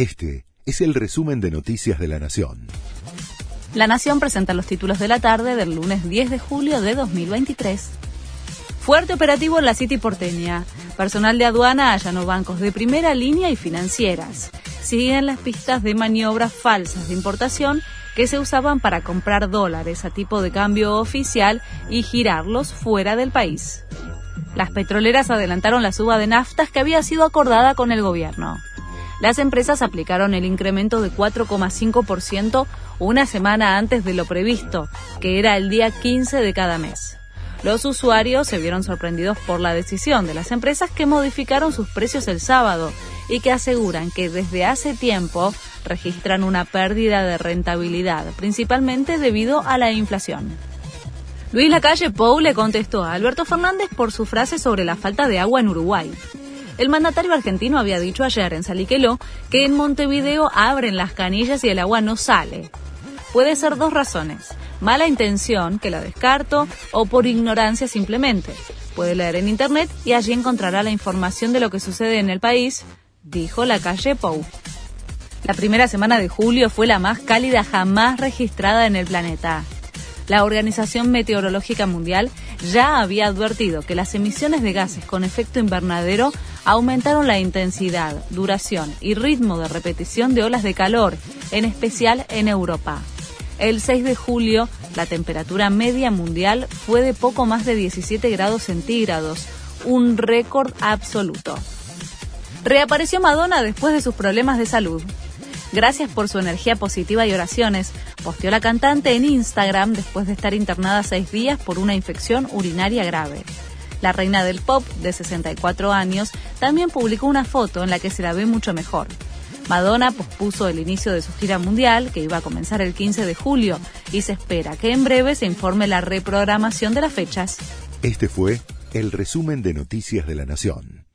Este es el resumen de Noticias de la Nación. La Nación presenta los títulos de la tarde del lunes 10 de julio de 2023. Fuerte operativo en la City porteña. Personal de aduana allanó bancos de primera línea y financieras. Siguen las pistas de maniobras falsas de importación que se usaban para comprar dólares a tipo de cambio oficial y girarlos fuera del país. Las petroleras adelantaron la suba de naftas que había sido acordada con el gobierno las empresas aplicaron el incremento de 4,5% una semana antes de lo previsto, que era el día 15 de cada mes. Los usuarios se vieron sorprendidos por la decisión de las empresas que modificaron sus precios el sábado y que aseguran que desde hace tiempo registran una pérdida de rentabilidad, principalmente debido a la inflación. Luis Lacalle Pou le contestó a Alberto Fernández por su frase sobre la falta de agua en Uruguay. El mandatario argentino había dicho ayer en Saliqueló que en Montevideo abren las canillas y el agua no sale. Puede ser dos razones. Mala intención, que la descarto, o por ignorancia simplemente. Puede leer en internet y allí encontrará la información de lo que sucede en el país, dijo la calle Pou. La primera semana de julio fue la más cálida jamás registrada en el planeta. La Organización Meteorológica Mundial ya había advertido que las emisiones de gases con efecto invernadero aumentaron la intensidad, duración y ritmo de repetición de olas de calor, en especial en Europa. El 6 de julio, la temperatura media mundial fue de poco más de 17 grados centígrados, un récord absoluto. Reapareció Madonna después de sus problemas de salud. Gracias por su energía positiva y oraciones, posteó la cantante en Instagram después de estar internada seis días por una infección urinaria grave. La reina del pop, de 64 años, también publicó una foto en la que se la ve mucho mejor. Madonna pospuso el inicio de su gira mundial, que iba a comenzar el 15 de julio, y se espera que en breve se informe la reprogramación de las fechas. Este fue el resumen de Noticias de la Nación.